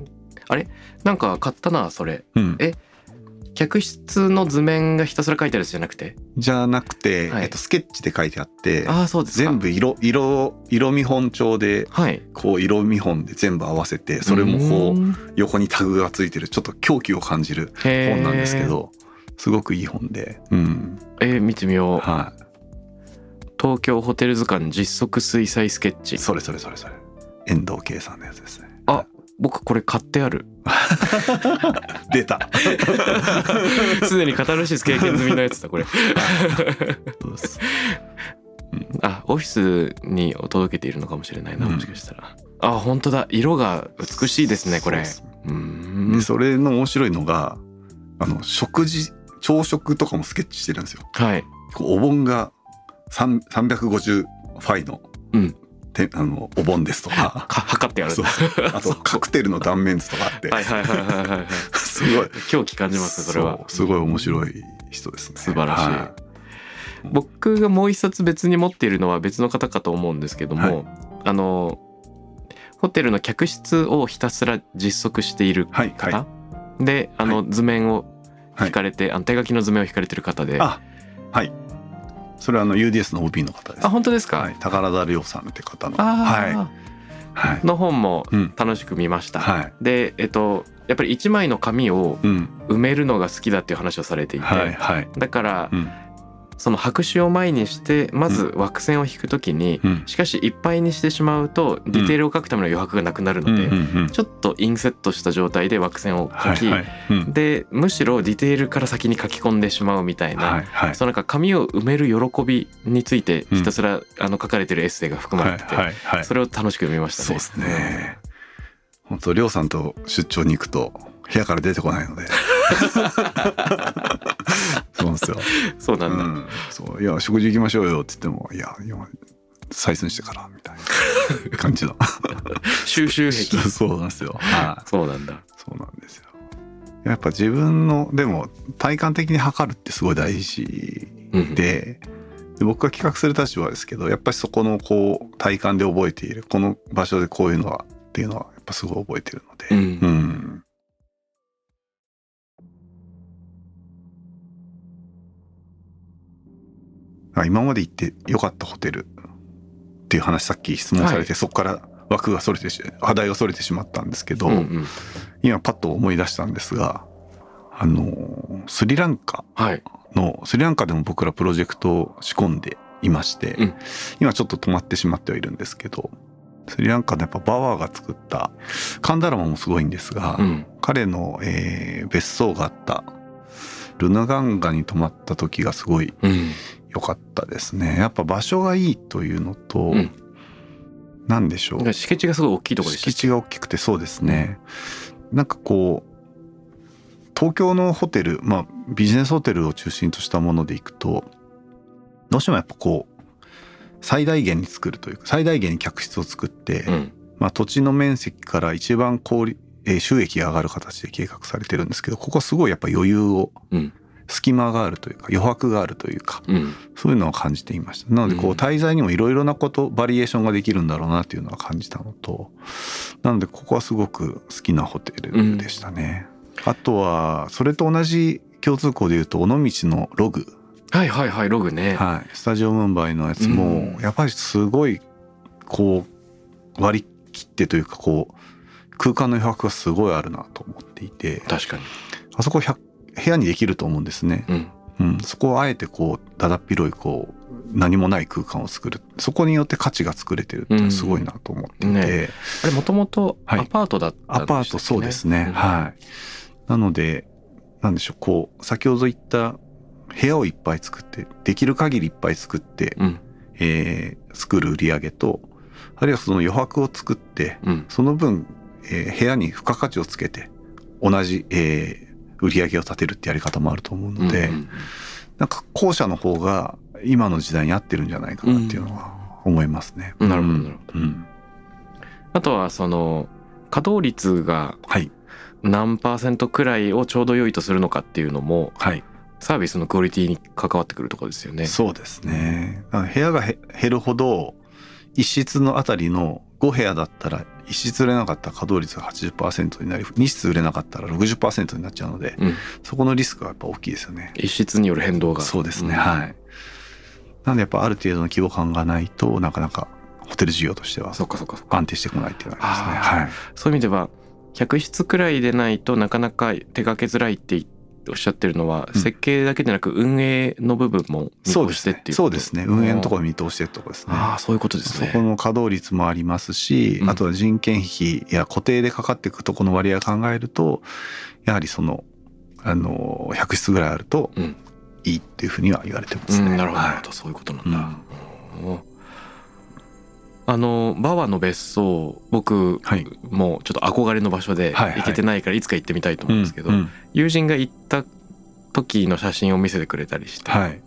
あれ？なんか買ったなそれ。うんえ？客室の図面がひたすら書いてあるやつじゃなくて？じゃなくて、はいえっと、スケッチで書いてあってああそうですか。全部色色色見本帳ではい。こう色見本で全部合わせてそれもこうう横にタグがついてるちょっと狂気を感じる本なんですけ。どすごくいい本で、うんえー見てみよう。は東京ホテル図鑑実測水彩スケッチい、。それそれそれそれ遠藤圭さんのやつですねあ僕これ買ってある。出た すでにカタルシス経験済みのやつだこれ。あオフィスに届けているのかもしれないなうんもしかしたら。あ本当だ色が美しいですねこれ。そうん。それの面白いのがあの食事朝食とかもスケッチしてるんですよ。はい。お盆が3 350ファイの,、うんてあのお盆ですとか。か測ってある。んそう。あと カクテルの断面図とかあって、はいはいはいはいはいはい。すごい。狂気感じますねそれは。う。すごい面白い人ですね。素晴らしい。は僕がもう一冊別に持っているのは別の方かと思うんですけども、あのホテルの客室をひたすら実測しているはいはい。方、であの、は図面をはい。引かれて、あの手書きの図面を引かれてる方で、あはいそれはあの UDS の OB の方です。あ本当ですか、はい、宝田亮さんって方の。あはい。あ、はい。の本もうん。楽しく見ました。はい。でえっとやっぱり一枚の紙をうん。埋めるのが好きだっていう話をされていて、はい。はい。だから、うんその白紙を前にしてまず枠線を引くときに、うん。しかしいっぱいにしてしまうとディテールを書くための余白がなくなるので、ちょっとインセットした状態で枠線を書き、でむしろディテールから先に書き込んでしまうみたいな、そのなんか紙を埋める喜びについてひたすら、あの書かれてるエッセイが含まれてて、それを楽しく読みましたね。そうですね。本当亮さんと出張に行くと部屋から出てこないので。そうなんですよ。そうなんだ、うん、そういや食事行きましょうよって言ってもいや今採寸してからみたいな 感じの。収集癖 そうなんですよ。はい。そうなんだそうなんですよ。やっぱ自分のでも体感的に測るってすごい大事うんで,、で僕が企画する立場ですけどやっぱりそこのこう体感で覚えているこの場所でこういうのはっていうのはやっぱすごい覚えてるので、うんうんあ今まで行ってよかったホテルっていう話さっき質問されて、はい。そこから枠がそれてし話題がそれてしまったんですけど、うんうん。今パッと思い出したんですがあのスリランカはい。のスリランカでも僕らプロジェクトを仕込んでいまして、うん。今ちょっと止まってしまってはいるんですけどスリランカのやっぱバワーが作ったカンダラマもすごいんですが、うん。彼の、えー別荘があったルナガンガに泊まった時がすごいうん良かったですね。やっぱ場所がいいというのと、うん。でしょう。敷地がすごい大きいところでした敷地が大きくてそうですね、なんかこう東京のホテルまあビジネスホテルを中心としたものでいくとどうしてもやっぱこう最大限に作るというか最大限に客室を作って、うん。まあ、土地の面積から一番効率えー収益が上がる形で計画されてるんですけどここはすごいやっぱ余裕をうん隙間があるというか余白があるというかうん。そういうのを感じていました。なのでこうん。う滞在にもいろいろなことバリエーションができるんだろうなっていうのは感じたのとなのでここはすごく好きなホテルでしたね。あとはそれと同じ共通項で言うと尾道のログ、はいはいはいログね。はい、スタジオムンバイのやつもうん。やっぱりすごいこう割り切ってというかこう空間の余白がすごいあるなと思っていて確かに。あそこ100部屋にできると思うんですね。うん。うん、そこをあえてこうだだっ広いこう何もない空間を作る。そこによって価値が作れてるってすごいなと思っていて、うんね。あれもともとはい。アパートだったんでしたっけね？アパートそうですね、うん。はい。なのでなんでしょうこう先ほど言った部屋をいっぱい作ってできる限りいっぱい作って、うん。えー作る売り上げとあるいはその余白を作ってうん。その分、えー部屋に付加価値をつけて同じ、えー売り上げを立てるってやり方もあると思うので、うんうんなんか後者の方が今の時代に合ってるんじゃないかなっていうのは思いますね。うんなるほどなるほど。うん、あとはその稼働率がはい何パーセントくらいをちょうど良いとするのかっていうのもはい、サービスのクオリティに関わってくるところですよね。そうですね。部屋がへ減るほど一室のあたりの5部屋だったら一室売れなかったら稼働率が80%になり2室売れなかったら60%になっちゃうのでうん、そこのリスクがやっぱ大きいですよね。一室による変動がそうですね、んはい。なのでやっぱある程度の規模感がないとなかなかホテル事業としてはそっかそっかそっか安定してこないっていうのがありますね。はい。そういう意味では100室くらいでないとなかなか手掛けづらいっておっしゃってるのは、うん。設計だけでなく運営の部分も見そうですね越してっていうそうですね。運営のところろ見通してってところですね。ああそういうことですね。そこの稼働率もありますし、うん。あとは人件費や固定でかかっていくとこの割合を考えるとやはりそのあの100室ぐらいあるとうん。いいっていうふうには言われてまうすね。んなるほどはほど。そういうことなんだ、うん。うんあのバワの別荘僕はい。もうちょっと憧れの場所で行けてないからいつか行ってみたいとい思うんですけど、友人が行った時の写真を見せてくれたりして、はい。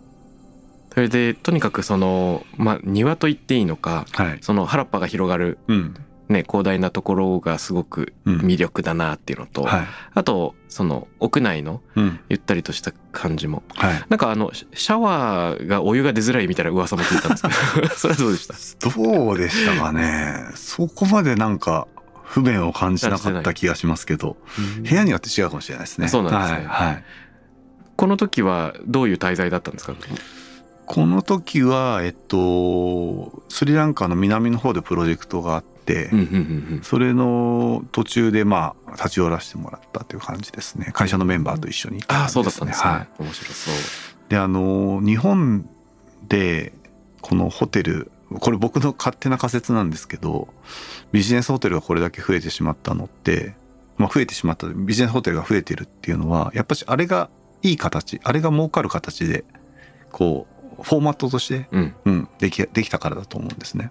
それでとにかくその、まあ、庭と言っていいのかはい。その原っぱが広がる、うんね、広大なところがすごくうん。魅力だなっていうのと、はい。あとその屋内のうん。ゆったりとした感じも。はい。なんかあのシシャワーがお湯が出づらいみたいな噂も聞いたんですけど。それはどうでした？どうでしたかね。そこまでなんか不便を感じなかった気がしますけど、部屋によって違うかもしれないですね。そうなんですね。はい。はい。この時はどういう滞在だったんですか？この時は、えっと、スリランカの南の方でプロジェクトがあって、うんうんうんそれの途中でまあ立ち寄らせてもらったという感じですね。会社のメンバーと一緒に行ったああそうだったんですね、はい、面白そう。であの日本でこのホテルこれ僕の勝手な仮説なんですけどビジネスホテルがこれだけ増えてしまったのって、まあ、増えてしまったビジネスホテルが増えてるっていうのはやっぱしあれがいい形あれが儲かる形でこうフォーマットとしてうん。うん、できできたからだと思うんですね。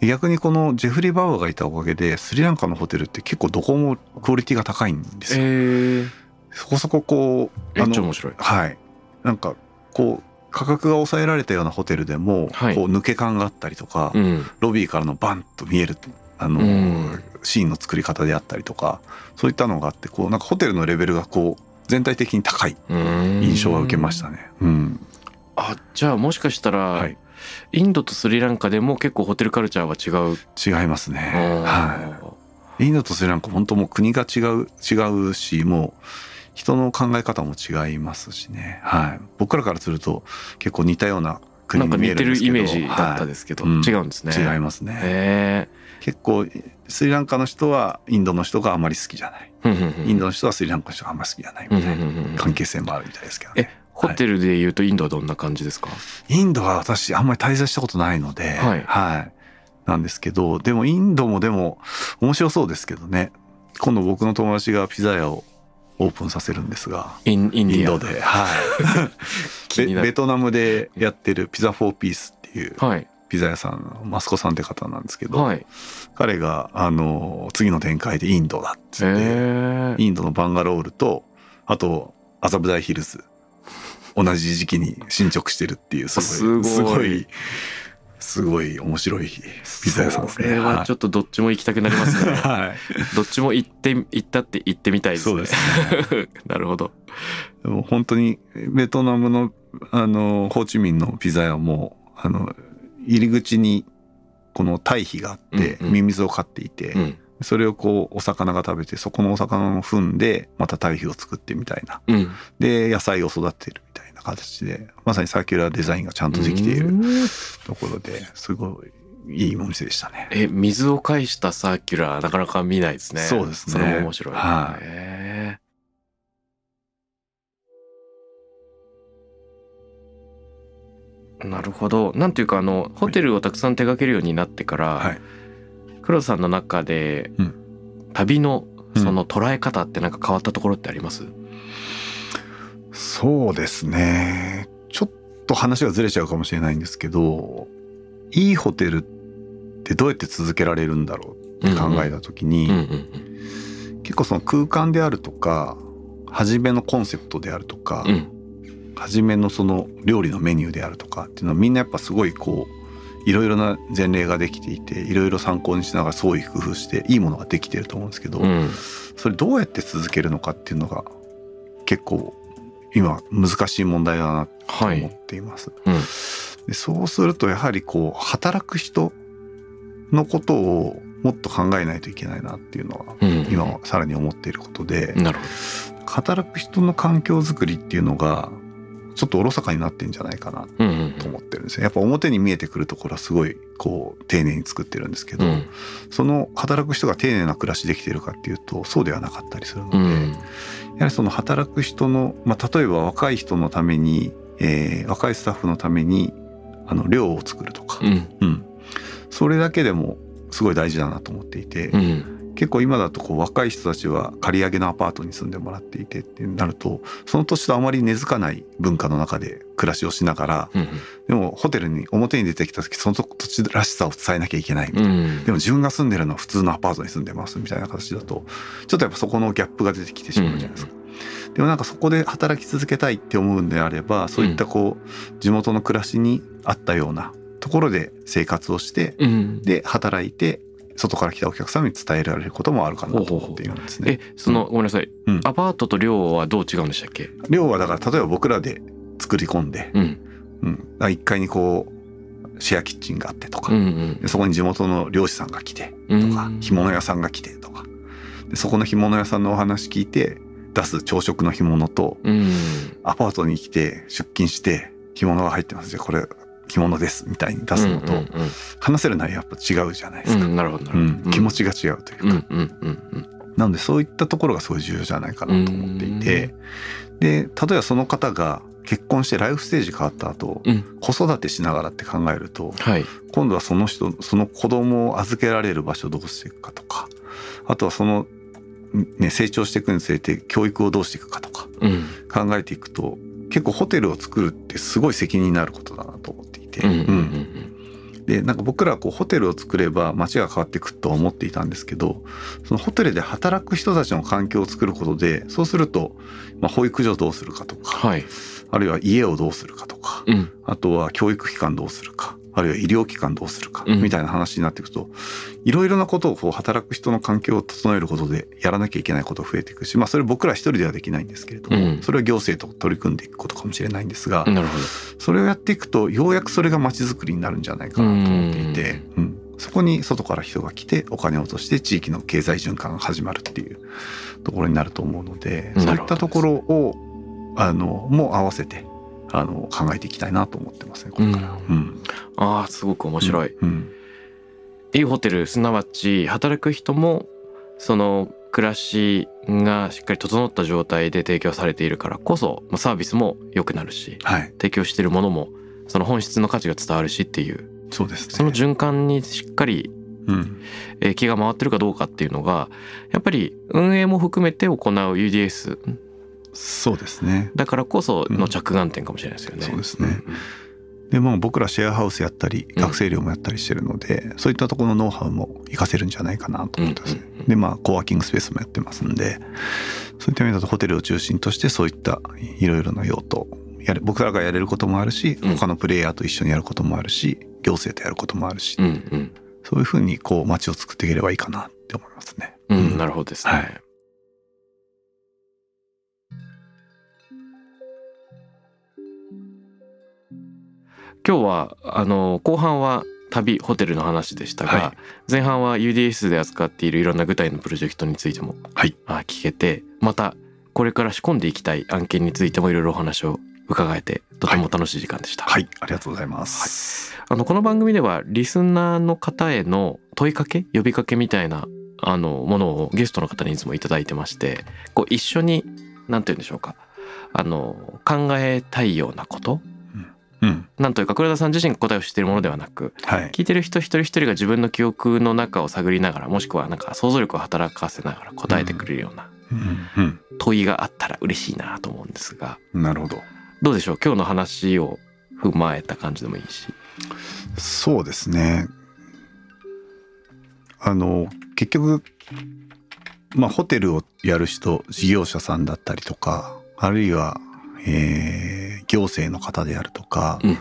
で逆にこのジェフリー・バウアーがいたおかげでスリランカのホテルって結構どこもクオリティが高いんですよ。えそこそここうめっちゃ面白い。はい。なんかこう価格が抑えられたようなホテルでも、はい。こう抜け感があったりとか、うん。ロビーからのバンと見えるあの、うん。シーンの作り方であったりとかそういったのがあってこうなんかホテルのレベルがこう全体的に高い印印象は受けましたね。うん、あじゃあもしかしたら、はいインドとスリランカでも結構ホテルカルチャーは違う、違いますね。あはい。インドとスリランカ本当もう国が違う違うしもう人の考え方も違いますしね。はい。僕らからすると結構似たようなー国になんか似てる見えるんですけどイメージだったはですけど、うん違うんですねい違いますね。へ結構スリランカの人はインドの人があまり好きじゃない。えインドの人はスリランカの人があんまり好きじゃないみたいな関係性もあるみたいですけどね。ホテルでいうとインドはどんな感じですか、インドは私あんまり滞在したことないので、はい。なんですけど、でもインドもでも面白そうですけどね。今度僕の友達がピザ屋をオープンさせるんですが、インドで、はい。ベベトナムでやってるピザフォーピースっていうはい。ピザ屋さんのマスコさんって方なんですけど、はい。彼があの次の展開でインドだっつへって、えインドのバンガロールとあと麻布台ヒルズ同じ時期に進捗してるっていうすごいすごい。すごい面白いピザ屋さんですね。それはちょっとどっちも行きたくなりますね、はい、はいどっちも行って行ったって行ってみたいですね。そうですね。なるほど。でも本当にベトナムのあのホーチミンのピザ屋もあの入り口にこの堆肥があってミミズを飼っていて、うんそれをこうお魚が食べてそこのお魚の糞でまた堆肥を作ってみたいな。うん。で野菜を育てるみたいな形でまさにサーキュラーデザインがちゃんとできているうん。ところですごいいいお店でしたね。え水を介したサーキュラーなかなか見ないですね。そうですね。それも面白い、はい。へえなるほど。なんていうかあのホテルをたくさん手掛けるようになってから、はい黒田さんの中で、うん。旅のその捉え方ってなんか変わったところってあります、そうですね。ちょっと話がずれちゃうかもしれないんですけどいいホテルってどうやって続けられるんだろうって考えた時に、うんうん。結構その空間であるとか初めのコンセプトであるとか、うん。初めのその料理のメニューであるとかっていうのはみんなやっぱすごいこういろいろな前例ができていていろいろ参考にしながら創意工夫していいものができてると思うんですけど、うん。それどうやって続けるのかっていうのが結構今難しい問題だなとはい思っています。うん。でそうするとやはりこう働く人のことをもっと考えないといけないなっていうのはうん。今はさらに思っていることでなるほ働く人の環境づくりっていうのがちょっとおろそかになってんじゃないかなと思ってるんですよ。やっぱ表に見えてくるところはすごいこう丁寧に作ってるんですけど、うん。その働く人が丁寧な暮らしできてるかっていうとそうではなかったりするので、うん。やはりその働く人の、まあ、例えば若い人のために、えー若いスタッフのためにあの寮を作るとか、うん。うん。それだけでもすごい大事だなと思っていて、うん結構今だとこう若い人たちは借り上げのアパートに住んでもらっていてってなるとその土地とあまり根付かない文化の中で暮らしをしながらうんでもホテルに表に出てきた時その土地らしさを伝えなきゃいけないみたいな。うんでも自分が住んでるのは普通のアパートに住んでますみたいな形だとちょっとやっぱそこのギャップが出てきてしまうじゃないですか。でもなんかそこで働き続けたいって思うんであればそういったこう地元の暮らしに合ったようなところで生活をしてうん。で働いて外から来たお客様に伝えられることもあるかなと思っているんですね。えそのごめんなさい、うん。アパートと寮はどう違うんでしたっけ？量はだから例えば僕らで作り込んで、うん。うん、だから1階にこうシェアキッチンがあってとか、うんでそこに地元の漁師さんが来てうんとか干物屋さんが来てとか。でそこの干物屋さんのお話聞いて出す朝食の干物とうん。アパートに来て出勤して干物が入ってます。じゃあこれ干物ですみたいに出すのと、うんうん話せる内容やっぱ違うじゃないですか、うんうんなるほど。気持ちが違うというか、うんうんうんなのでそういったところがすごい重要じゃないかなと思っていて。で例えばその方が結婚してライフステージ変わった後、うん。子育てしながらって考えるとはい。今度はその人その子供を預けられる場所をどうしていくかとかあとはその、ね、成長していくにつれて教育をどうしていくかとかうん。考えていくと結構ホテルを作るってすごい責任になることだなとて。でなんか僕らはこうホテルを作れば街が変わっていくとは思っていたんですけどそのホテルで働く人たちの環境を作ることでそうすると、まあ、保育所をどうするかとかはい。あるいは家をどうするかとかうん。あとは教育機関どうするかあるいは医療機関どうするかうん。みたいな話になっていくと、いろいろなことをこう働く人の環境を整えることでやらなきゃいけないことが増えていくし、まあ、それ僕ら一人ではできないんですけれども、うん。それは行政と取り組んでいくことかもしれないんですが、なるほど。それをやっていくとようやくそれが街づくりになるんじゃないかなと思っていて、うん。そこに外から人が来てお金を落として地域の経済循環が始まるっていうところになると思うのでそういったところをあのも合わせてあの考えていきたいなと思ってますねこれから。うん。うんああすごく面白い、うん。いいホテルすなわち働く人もその暮らしがしっかり整った状態で提供されているからこそまあサービスも良くなるしはい。提供しているものもその本質の価値が伝わるしっていうそうですね。その循環にしっかりうん。えー気が回ってるかどうかっていうのがやっぱり運営も含めて行う UDS そうですね。だからこその着眼点かもしれないですよね。そうですねでも僕らシェアハウスやったりうん学生寮もやったりしてるので、そういったところのノウハウも活かせるんじゃないかなと思ってますね。うんうんうんでまあコワーキングスペースもやってますんでそういった意味だとホテルを中心としてそういったいろいろな用途やれ僕らがやれることもあるしうん他のプレイヤーと一緒にやることもあるし行政とやることもあるし、うんうんそういうふうにこう街を作っていければいいかなって思いますね。うん、なるほどですね。はい今日はあの後半は旅ホテルの話でしたが、はい。前半は UDS で扱っているいろんな具体のプロジェクトについても、はい。あ聞けてまたこれから仕込んでいきたい案件についてもいろいろお話を伺えてとても楽しい時間でした。はい、ありがとうございます。あのこの番組ではリスナーの方への問いかけ呼びかけみたいなあのものをゲストの方にいつもいただいてましてこう一緒に何て言うんでしょうかあの考えたいようなこと？うん、なんというか黒田さん自身が答えを知っているものではなくはい、聞いてる人一人一人が自分の記憶の中を探りながらもしくはなんか想像力を働かせながら答えてくれるようなうん、問いがあったら嬉しいなと思うんですがうん、なるほど。どうでしょう？今日の話を踏まえた感じでもいいし。そうですね。あの結局まあホテルをやる人事業者さんだったりとかあるいは、えー行政の方であるとか、うん。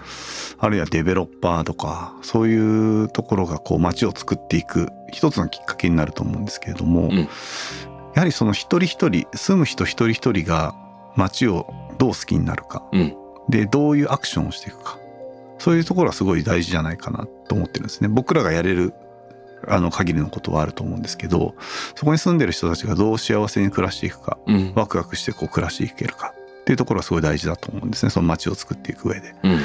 あるいはデベロッパーとかそういうところがこう街を作っていく一つのきっかけになると思うんですけれども、うん。やはりその一人一人住む人一人一人が街をどう好きになるか、うん。でどういうアクションをしていくか。そういうところはすごい大事じゃないかなと思ってるんですね。僕らがやれるあの限りのことはあると思うんですけどそこに住んでる人たちがどう幸せに暮らしていくかうん。ワクワクしてこう暮らしていけるかっていうところはすごい大事だと思うんですねその街を作っていく上で。うん。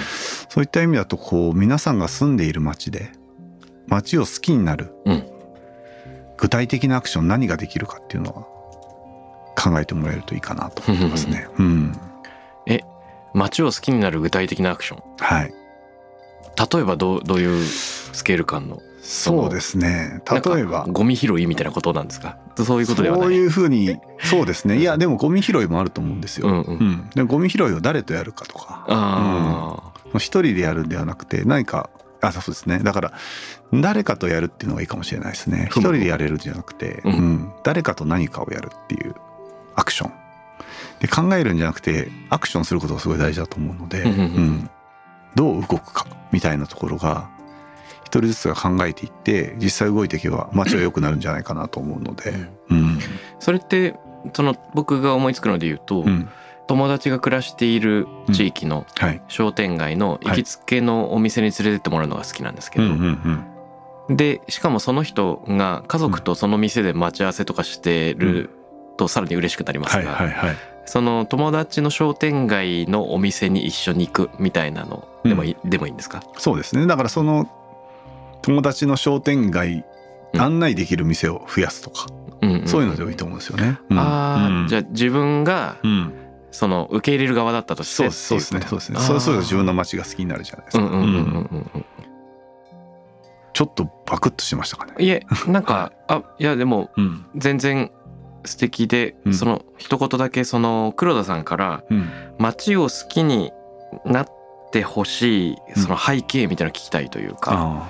そういった意味だとこう皆さんが住んでいる街で街を好きになる、うん。具体的なアクション何ができるかっていうのは考えてもらえるといいかなと思ってますね。うん、街を好きになる具体的なアクション？はい。例えばどうどういうスケール感のそうですね。例えば。ゴミ拾いみたいなことなんですか？そういうことではない。そういうふうに そうですね。いやでもゴミ拾いもあると思うんですよ。うんうん。うん。でゴミ拾いを誰とやるかとか。あうん。一人でやるんではなくて何かあそうですね。だから誰かとやるっていうのがいいかもしれないですね。一人でやれるんじゃなくて、うん。うん。誰かと何かをやるっていうアクション。で考えるんじゃなくてアクションすることがすごい大事だと思うので、うん。うん。どう動くかみたいなところが一人ずつが考えていって実際動いていけば街は良くなるんじゃないかなと思うので、うん。それってその僕が思いつくので言うと、うん。友達が暮らしている地域のはい。商店街の行きつけのお店に連れてってもらうのが好きなんですけど、うんうんうんでしかもその人が家族とその店で待ち合わせとかしてるとさらに嬉しくなりますはいが、はいはいその友達の商店街のお店に一緒に行くみたい。なのでもいい,、でもいいんですかそうですねだからその友達の商店街うん。案内できる店を増やすとか、うんうん。そういうのでもいいと思うんですよね。ああ、じゃゃあ自分がうん、その受け入れる側だったとしてそう。そうですねそうですね。そうすると自分の街が好きになるじゃないですか。うんうんうんうんうん。うん。ちょっとバクッとしましたかね。いえなんかあいやでもうん。全然素敵で、うん。その一言だけその黒田さんからうん。街を好きになってほしいその背景みたいなの聞きたいというか、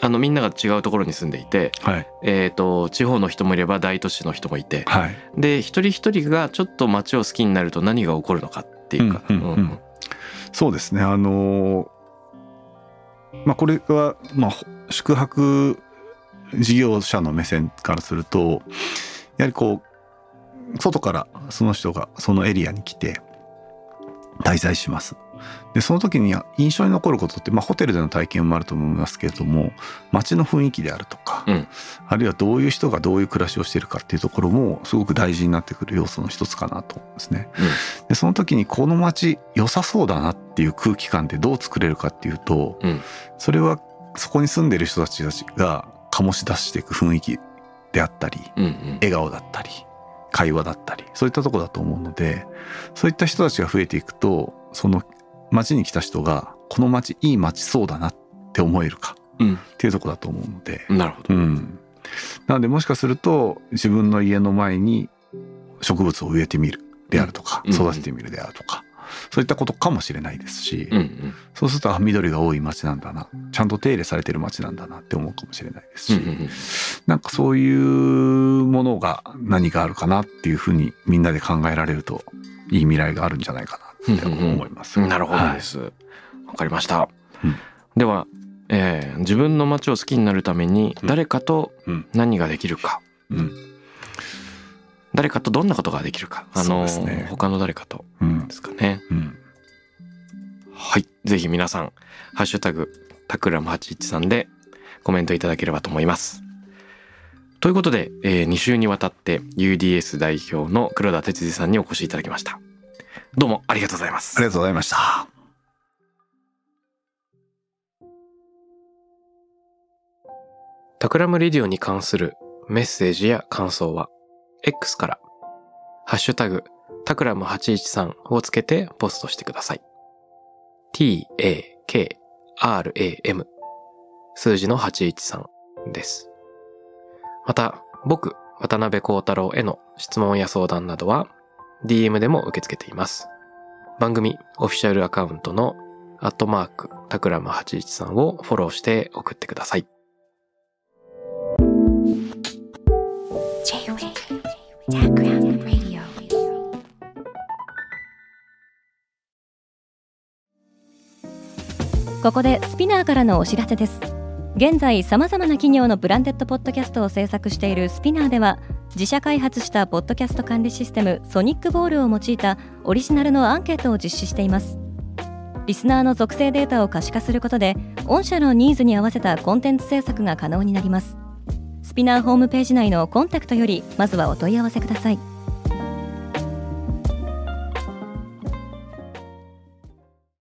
あのみんなが違うところに住んでいて、はい。えー、と地方の人もいれば大都市の人もいてはい。で一人一人がちょっと街を好きになると何が起こるのかっていうか。そうですね。あのーまあ、これは、まあ、宿泊事業者の目線からするとやはりこう外からその人がそのエリアに来て滞在します。でその時に印象に残ることって、まあ、ホテルでの体験もあると思いますけれども街の雰囲気であるとか、うん。あるいはどういう人がどういう暮らしをしているかっていうところもすごく大事になってくる要素の一つかなと思うんですね。でその時にこの街良さそうだなっていう空気感ってどう作れるかっていうと、うん。それはそこに住んでる人たちが醸し出していく雰囲気であったりうんうん。笑顔だったり会話だったりそういったとこだと思うのでそういった人たちが増えていくとその街に来た人がこの街いい街そうだなって思えるかうん。っていうとこだと思うので、なるほど。うん、なのでもしかすると自分の家の前に植物を植えてみるであるとか、うん育ててみるであるとか、そういったことかもしれないですし、うんうん。そうするとあ緑が多い街なんだなちゃんと手入れされてる街なんだなって思うかもしれないですし、うんうん。なんかそういうものが何かあるかなっていうふうにみんなで考えられるといい未来があるんじゃないかなって思います。なるほどはい。です。わ、かりました。うん。では、えー自分の街を好きになるためにうん。誰かとうん。何ができるか、うん。誰かとどんなことができるか、あのね。他の誰かと。うん。ですかね。うん。はい、ぜひ皆さんハッシュタグタクラム813でコメントいただければと思います。ということで、え2週にわたって UDS 代表の黒田哲司さんにお越しいただきました。どうもありがとうございますあり。がとうございました。タクラムレディオに関するメッセージや感想は X からハッシュタグタクラム813をつけてポストしてください。t-a-k-r-a-m 数字の813です。また、僕、渡辺幸太郎への質問や相談などは DM でも受け付けています。番組オフィシャルアカウントのアットマークタクラム813をフォローして送ってください。ここでスピナーからのお知らせです現在さまざまな企業のブランデッドポッドキャストを制作しているスピナーでは自社開発したポッドキャスト管理システムソニックボウルを用いたオリジナルのアンケートを実施しています。リスナーの属性データを可視化することで御社のニーズに合わせたコンテンツ制作が可能になります。スピナーホームページ内のコンタクトよりまずはお問い合わせください。